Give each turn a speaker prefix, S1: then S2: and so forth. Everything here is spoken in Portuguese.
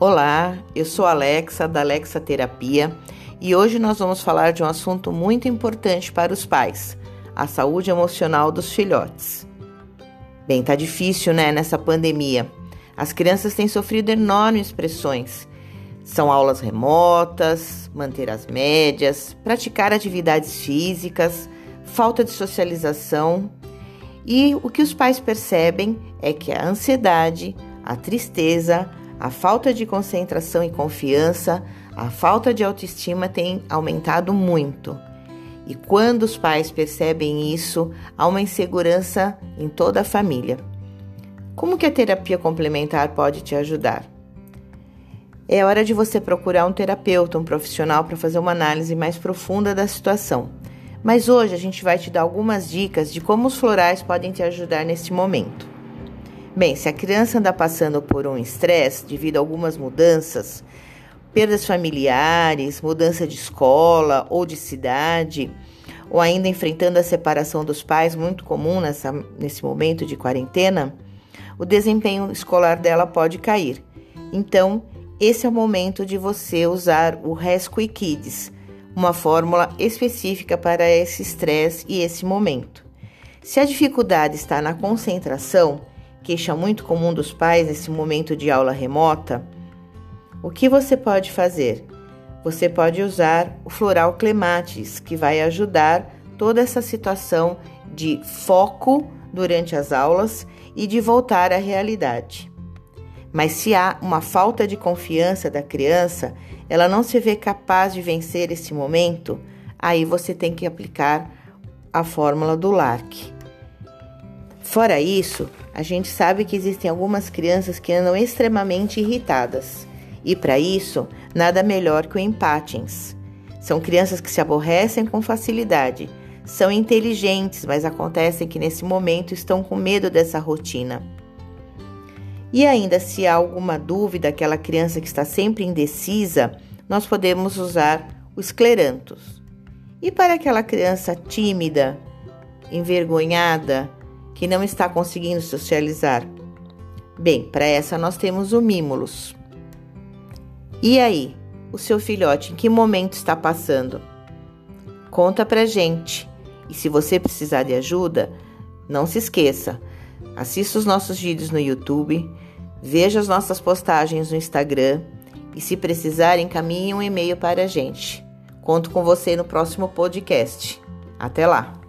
S1: Olá, eu sou Alexa da Alexa Terapia e hoje nós vamos falar de um assunto muito importante para os pais: a saúde emocional dos filhotes. Bem, tá difícil, né, nessa pandemia. As crianças têm sofrido enormes pressões. São aulas remotas, manter as médias, praticar atividades físicas, falta de socialização. E o que os pais percebem é que a ansiedade, a tristeza, a falta de concentração e confiança, a falta de autoestima tem aumentado muito. E quando os pais percebem isso, há uma insegurança em toda a família. Como que a terapia complementar pode te ajudar? É hora de você procurar um terapeuta, um profissional para fazer uma análise mais profunda da situação. Mas hoje a gente vai te dar algumas dicas de como os florais podem te ajudar neste momento. Bem, se a criança anda passando por um estresse devido a algumas mudanças, perdas familiares, mudança de escola ou de cidade, ou ainda enfrentando a separação dos pais, muito comum nessa, nesse momento de quarentena, o desempenho escolar dela pode cair. Então, esse é o momento de você usar o Rescue Kids, uma fórmula específica para esse estresse e esse momento. Se a dificuldade está na concentração, queixa muito comum dos pais nesse momento de aula remota, o que você pode fazer? Você pode usar o floral clematis, que vai ajudar toda essa situação de foco durante as aulas e de voltar à realidade. Mas se há uma falta de confiança da criança, ela não se vê capaz de vencer esse momento, aí você tem que aplicar a fórmula do LARC. Fora isso, a gente sabe que existem algumas crianças que andam extremamente irritadas. E para isso, nada melhor que o empatins. São crianças que se aborrecem com facilidade, são inteligentes, mas acontece que nesse momento estão com medo dessa rotina. E ainda, se há alguma dúvida, aquela criança que está sempre indecisa, nós podemos usar o esclerantos. E para aquela criança tímida, envergonhada, que não está conseguindo socializar? Bem, para essa nós temos o Mimulus. E aí, o seu filhote em que momento está passando? Conta pra gente. E se você precisar de ajuda, não se esqueça, assista os nossos vídeos no YouTube, veja as nossas postagens no Instagram e se precisar, encaminhe um e-mail para a gente. Conto com você no próximo podcast. Até lá!